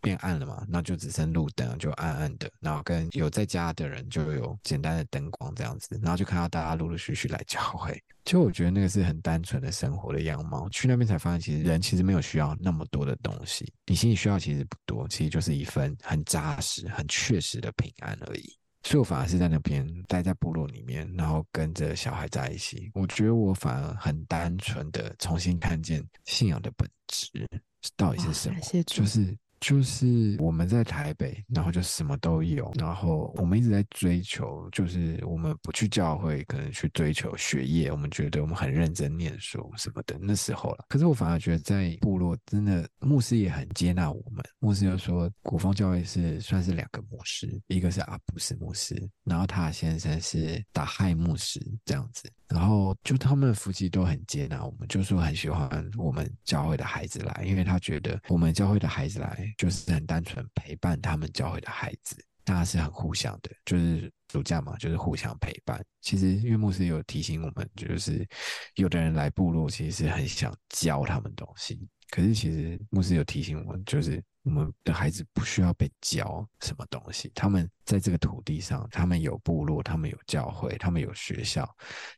变暗了嘛，那就只剩路灯，就暗暗的。然后跟有在家的人就有简单的灯光这样子，然后就看到大家陆陆续续来教会。就我觉得那个是很单纯的生活的样貌。去那边才发现，其实人其实没有需要那么多的东西，你心里需要其实不多，其实就是一份很扎实、很确实的平安而已。所以我反而是在那边待在部落里面，然后跟着小孩在一起。我觉得我反而很单纯的重新看见信仰的本质到底是什么，就是。就是我们在台北，然后就什么都有，然后我们一直在追求，就是我们不去教会，可能去追求学业，我们觉得我们很认真念书什么的。那时候了，可是我反而觉得在部落，真的牧师也很接纳我们。牧师就说，古风教会是算是两个牧师，一个是阿布斯牧师，然后他先生是达亥牧师这样子。然后就他们夫妻都很接纳我们，就说很喜欢我们教会的孩子来，因为他觉得我们教会的孩子来就是很单纯陪伴他们教会的孩子，大家是很互相的，就是暑假嘛，就是互相陪伴。其实因为牧师有提醒我们，就是有的人来部落其实是很想教他们东西，可是其实牧师有提醒我们，就是。我们的孩子不需要被教什么东西，他们在这个土地上，他们有部落，他们有教会，他们有学校，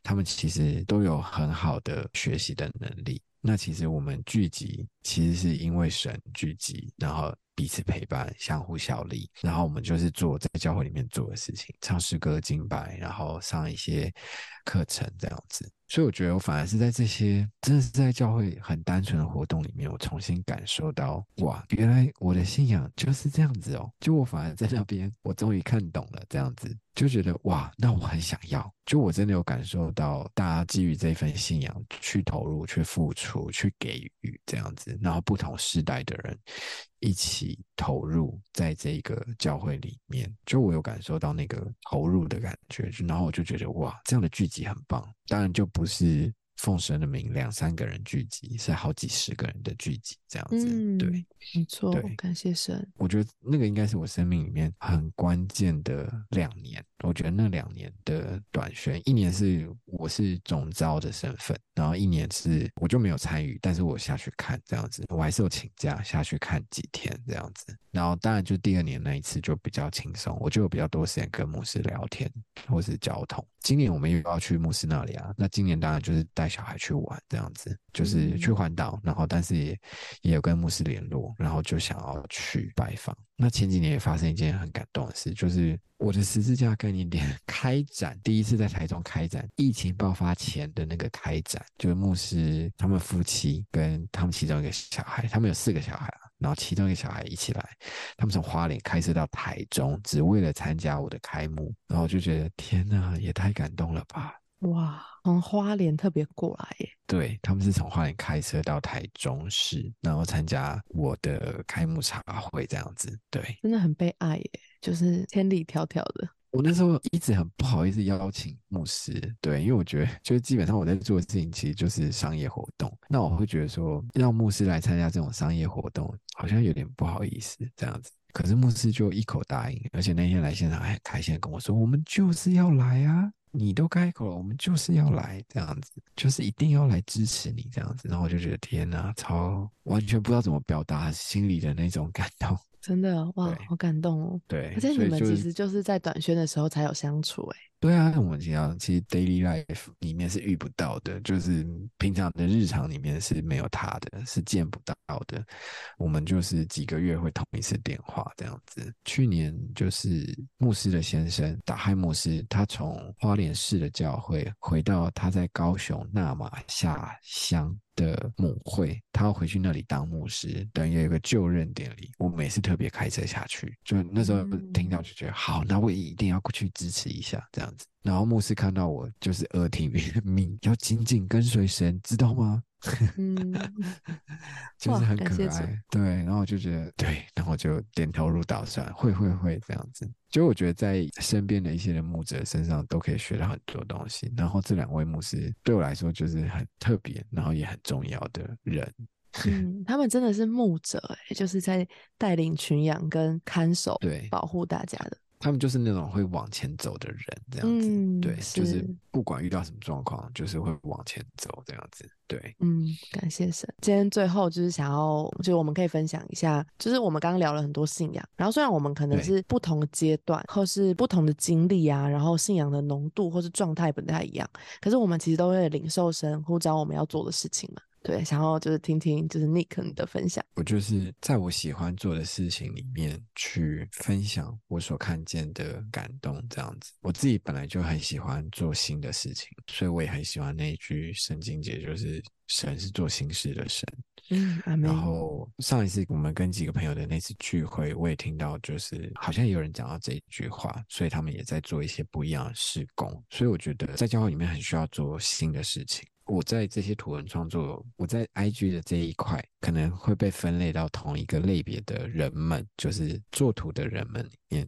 他们其实都有很好的学习的能力。那其实我们聚集，其实是因为神聚集，然后彼此陪伴，相互效力，然后我们就是做在教会里面做的事情，唱诗歌、敬拜，然后上一些课程这样子。所以我觉得，我反而是在这些真的是在教会很单纯的活动里面，我重新感受到，哇，原来我的信仰就是这样子哦。就我反而在那边，我终于看懂了这样子。就觉得哇，那我很想要。就我真的有感受到，大家基于这份信仰去投入、去付出、去给予这样子，然后不同时代的人一起投入在这个教会里面，就我有感受到那个投入的感觉。然后我就觉得哇，这样的聚集很棒。当然就不是。奉神的名，两三个人聚集，是好几十个人的聚集，这样子，对，没错，感谢神。我觉得那个应该是我生命里面很关键的两年。我觉得那两年的短宣，一年是我是总招的身份，然后一年是我就没有参与，但是我下去看这样子，我还是有请假下去看几天这样子。然后当然就第二年那一次就比较轻松，我就有比较多时间跟牧师聊天或是交通。今年我们又要去牧师那里啊，那今年当然就是带小孩去玩这样子，就是去环岛，然后但是也也有跟牧师联络，然后就想要去拜访。那前几年也发生一件很感动的事，就是我的十字架概念店开展，第一次在台中开展，疫情爆发前的那个开展，就是牧师他们夫妻跟他们其中一个小孩，他们有四个小孩啊，然后其中一个小孩一起来，他们从花莲开车到台中，只为了参加我的开幕，然后我就觉得天哪，也太感动了吧！哇，从花莲特别过来耶，对他们是从花莲开车到台中市，然后参加我的开幕茶会这样子。对，真的很被爱耶，就是千里迢迢的。我那时候一直很不好意思邀请牧师，对，因为我觉得就是基本上我在做的事情其实就是商业活动，那我会觉得说让牧师来参加这种商业活动好像有点不好意思这样子。可是牧师就一口答应，而且那天来现场还很开心的跟我说：“我们就是要来啊。”你都开口了，我们就是要来这样子，就是一定要来支持你这样子。然后我就觉得天哪，超完全不知道怎么表达心里的那种感动。真的哇，好感动哦。对，而且你们其实就是在短宣的时候才有相处哎。对啊，我们平常其实 daily life 里面是遇不到的，就是平常的日常里面是没有他的，是见不到的。我们就是几个月会通一次电话这样子。去年就是牧师的先生打嗨牧师，他从花莲市的教会回到他在高雄纳马下乡。的母会，他要回去那里当牧师，等于有一个就任典礼。我每次特别开车下去，就那时候听到就觉得好，那我也一定要过去支持一下这样子。然后牧师看到我就是耳听命，要紧紧跟随神，知道吗？嗯，就是很可爱，对。然后我就觉得对，然后就点头如捣蒜，会会会这样子。就我觉得在身边的一些的牧者身上都可以学到很多东西。然后这两位牧师对我来说就是很特别，然后也很重要的人。嗯，他们真的是牧者，哎，就是在带领群羊跟看守，对，保护大家的。他们就是那种会往前走的人，这样子，对，就是不管遇到什么状况，就是会往前走这样子，对，嗯，感谢神。今天最后就是想要，就是我们可以分享一下，就是我们刚刚聊了很多信仰，然后虽然我们可能是不同的阶段或是不同的经历啊，然后信仰的浓度或是状态不太一样，可是我们其实都会领受神呼召我们要做的事情嘛。对，想要就是听听就是 Nick 你的分享。我就是在我喜欢做的事情里面去分享我所看见的感动，这样子。我自己本来就很喜欢做新的事情，所以我也很喜欢那一句圣经节，就是神是做新事的神。嗯，然后上一次我们跟几个朋友的那次聚会，我也听到就是好像有人讲到这一句话，所以他们也在做一些不一样的事工。所以我觉得在教会里面很需要做新的事情。我在这些图文创作，我在 IG 的这一块可能会被分类到同一个类别的人们，就是做图的人们里面。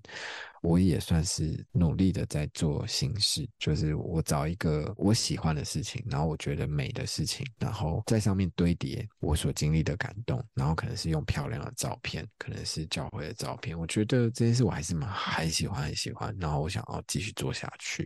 我也算是努力的在做新事，就是我找一个我喜欢的事情，然后我觉得美的事情，然后在上面堆叠我所经历的感动，然后可能是用漂亮的照片，可能是教会的照片。我觉得这件事我还是蛮很喜欢很喜欢，然后我想要继续做下去。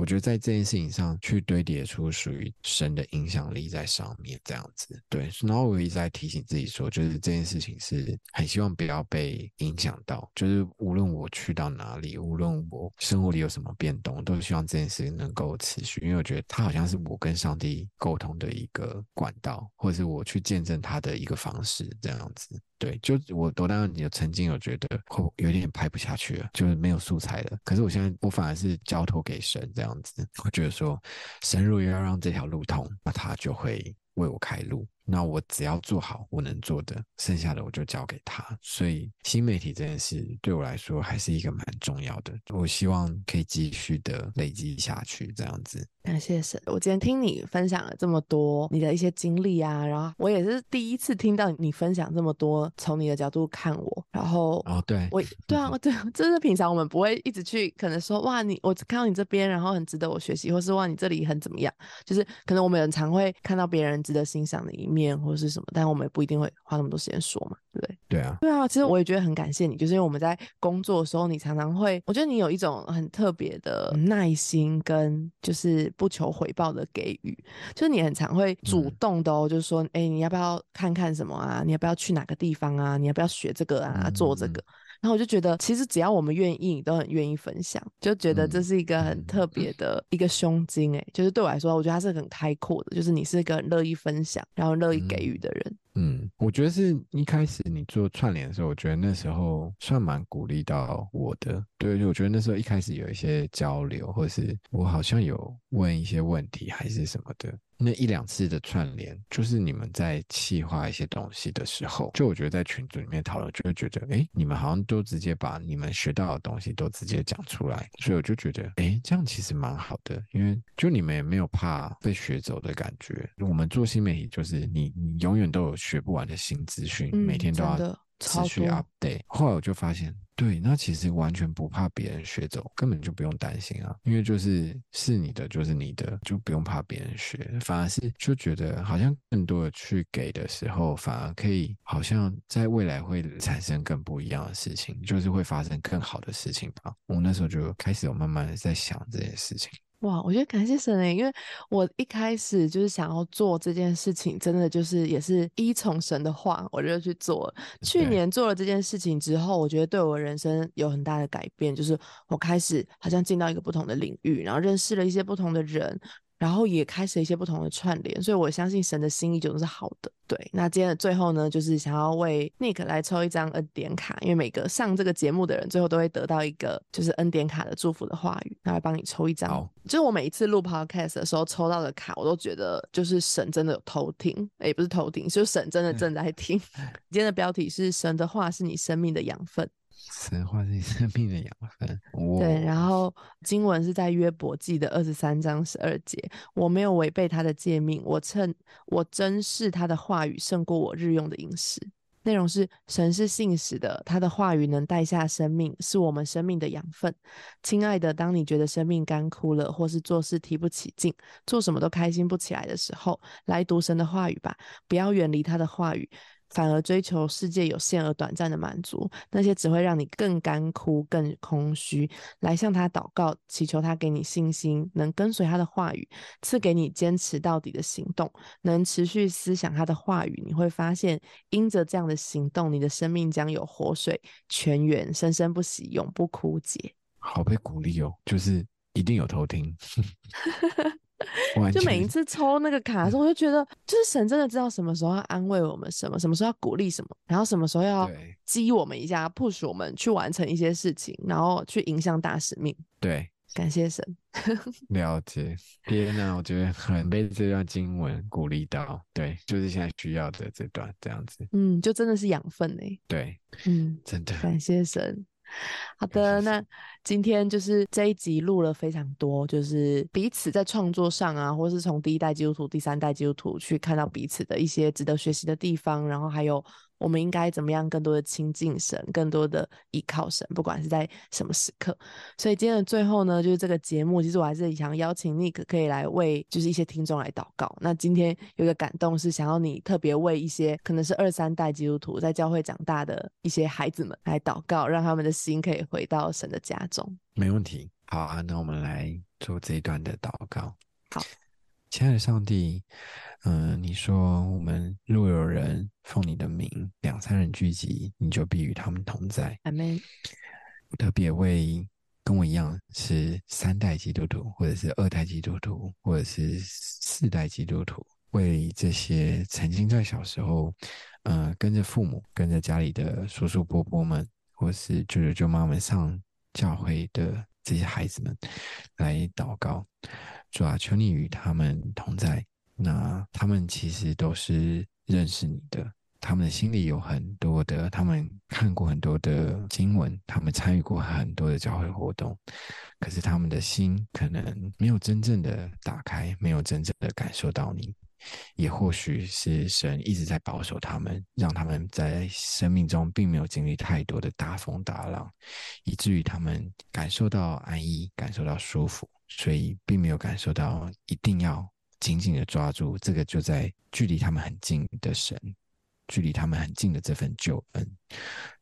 我觉得在这件事情上去堆叠出属于神的影响力在上面，这样子对。然后我一直在提醒自己说，就是这件事情是很希望不要被影响到，就是无论我去到。哪里？无论我生活里有什么变动，都希望这件事情能够持续，因为我觉得它好像是我跟上帝沟通的一个管道，或者是我去见证他的一个方式，这样子。对，就我我当然有曾经有觉得会有点拍不下去了，就是没有素材了。可是我现在我反而是交托给神这样子，我觉得说神如果要让这条路通，那他就会为我开路。那我只要做好我能做的，剩下的我就交给他。所以新媒体这件事对我来说还是一个蛮重要的。我希望可以继续的累积下去，这样子。感谢神，我今天听你分享了这么多你的一些经历啊，然后我也是第一次听到你分享这么多，从你的角度看我。然后哦，对我对啊，对，这是平常我们不会一直去可能说哇，你我看到你这边，然后很值得我学习，或是哇你这里很怎么样，就是可能我们很常会看到别人值得欣赏的一面。面或者是什么，但我们也不一定会花那么多时间说嘛，对不对？对啊，对啊。其实我也觉得很感谢你，就是因为我们在工作的时候，你常常会，我觉得你有一种很特别的耐心，跟就是不求回报的给予，就是你很常会主动的哦，就是说，哎，你要不要看看什么啊？你要不要去哪个地方啊？你要不要学这个啊？做这个？然后我就觉得，其实只要我们愿意，你都很愿意分享，就觉得这是一个很特别的一个胸襟，哎，就是对我来说，我觉得它是很开阔的，就是你是一个很乐意分享，然后乐意给予的人。嗯，我觉得是一开始你做串联的时候，我觉得那时候算蛮鼓励到我的。对，我觉得那时候一开始有一些交流，或是我好像有问一些问题还是什么的。那一两次的串联，就是你们在企划一些东西的时候，就我觉得在群组里面讨论，就会觉得，哎，你们好像都直接把你们学到的东西都直接讲出来，所以我就觉得，哎，这样其实蛮好的，因为就你们也没有怕被学走的感觉。我们做新媒体，就是你你永远都有学不完的新资讯，每天都要。持续 update，后来我就发现，对，那其实完全不怕别人学走，根本就不用担心啊，因为就是是你的就是你的，就不用怕别人学，反而是就觉得好像更多的去给的时候，反而可以好像在未来会产生更不一样的事情，就是会发生更好的事情吧。我那时候就开始有慢慢的在想这件事情。哇，我觉得感谢神诶，因为我一开始就是想要做这件事情，真的就是也是依从神的话，我就去做。去年做了这件事情之后，我觉得对我人生有很大的改变，就是我开始好像进到一个不同的领域，然后认识了一些不同的人。然后也开始一些不同的串联，所以我相信神的心意总是好的。对，那今天的最后呢，就是想要为 Nick 来抽一张恩典卡，因为每个上这个节目的人最后都会得到一个就是恩典卡的祝福的话语，那来帮你抽一张。就是我每一次录 Podcast 的时候抽到的卡，我都觉得就是神真的有偷听，也不是偷听，就是神真的正在听。今天的标题是神的话是你生命的养分。神化是你生命的养分。对，然后经文是在约伯记的二十三章十二节。我没有违背他的诫命，我趁我珍视他的话语胜过我日用的饮食。内容是神是信实的，他的话语能带下生命，是我们生命的养分。亲爱的，当你觉得生命干枯了，或是做事提不起劲，做什么都开心不起来的时候，来读神的话语吧，不要远离他的话语。反而追求世界有限而短暂的满足，那些只会让你更干枯、更空虚。来向他祷告，祈求他给你信心，能跟随他的话语，赐给你坚持到底的行动，能持续思想他的话语。你会发现，因着这样的行动，你的生命将有活水泉源，生生不息，永不枯竭。好被鼓励哦，就是一定有偷听。就每一次抽那个卡的时候，我就觉得，就是神真的知道什么时候要安慰我们，什么什么时候要鼓励什么，然后什么时候要激我们一下，push 我们去完成一些事情，然后去影响大使命。对，感谢神。了解。天哪，我觉得很被这段经文鼓励到。对，就是现在需要的这段这样子。嗯，就真的是养分呢。对，嗯，真的。感谢神。好的，那今天就是这一集录了非常多，就是彼此在创作上啊，或是从第一代基督徒、第三代基督徒去看到彼此的一些值得学习的地方，然后还有。我们应该怎么样更多的亲近神，更多的依靠神，不管是在什么时刻。所以今天的最后呢，就是这个节目，其实我还是想邀请 Nick 可以来为就是一些听众来祷告。那今天有一个感动是想要你特别为一些可能是二三代基督徒在教会长大的一些孩子们来祷告，让他们的心可以回到神的家中。没问题，好啊，那我们来做这一段的祷告。好，亲爱的上帝。嗯，你说我们若有人奉你的名两三人聚集，你就必与他们同在。阿门。特别为跟我一样是三代基督徒，或者是二代基督徒，或者是四代基督徒，为这些曾经在小时候，嗯，跟着父母、跟着家里的叔叔伯伯们，或是舅舅舅妈们上教会的这些孩子们来祷告。主啊，求你与他们同在。那他们其实都是认识你的，他们的心里有很多的，他们看过很多的经文，他们参与过很多的教会活动，可是他们的心可能没有真正的打开，没有真正的感受到你，也或许是神一直在保守他们，让他们在生命中并没有经历太多的大风大浪，以至于他们感受到安逸，感受到舒服，所以并没有感受到一定要。紧紧的抓住这个就在距离他们很近的神，距离他们很近的这份救恩，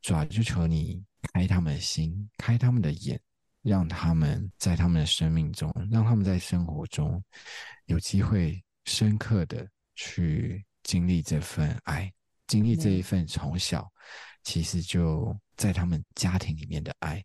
主啊，就求你开他们的心，开他们的眼，让他们在他们的生命中，让他们在生活中有机会深刻的去经历这份爱，经历这一份从小其实就在他们家庭里面的爱，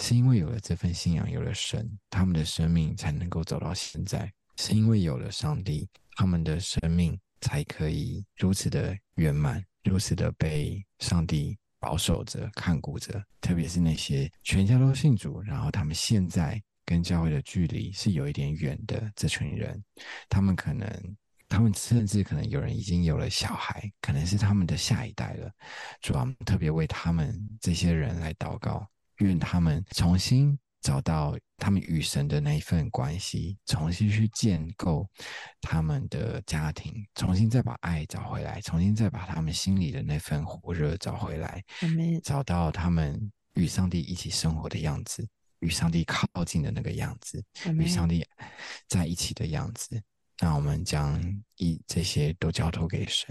是因为有了这份信仰，有了神，他们的生命才能够走到现在。是因为有了上帝，他们的生命才可以如此的圆满，如此的被上帝保守着、看顾着。特别是那些全家都信主，然后他们现在跟教会的距离是有一点远的这群人，他们可能，他们甚至可能有人已经有了小孩，可能是他们的下一代了。主啊，特别为他们这些人来祷告，愿他们重新找到他们与神的那一份关系，重新去建构他们的家庭，重新再把爱找回来，重新再把他们心里的那份火热找回来，找到他们与上帝一起生活的样子。与上帝靠近的那个样子，与上帝在一起的样子，那我们将一这些都交托给神，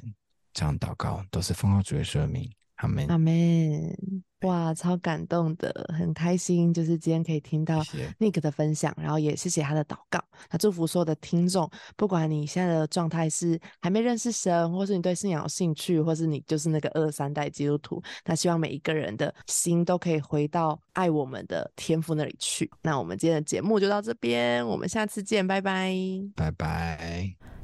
这样祷告都是奉靠主的圣名。阿门，阿门。哇，超感动的，很开心，就是今天可以听到 Nick 的分享，然后也谢谢他的祷告。那祝福所有的听众，不管你现在的状态是还没认识神，或是你对信仰有兴趣，或是你就是那个二三代基督徒，那希望每一个人的心都可以回到爱我们的天父那里去。那我们今天的节目就到这边，我们下次见，拜拜，拜拜。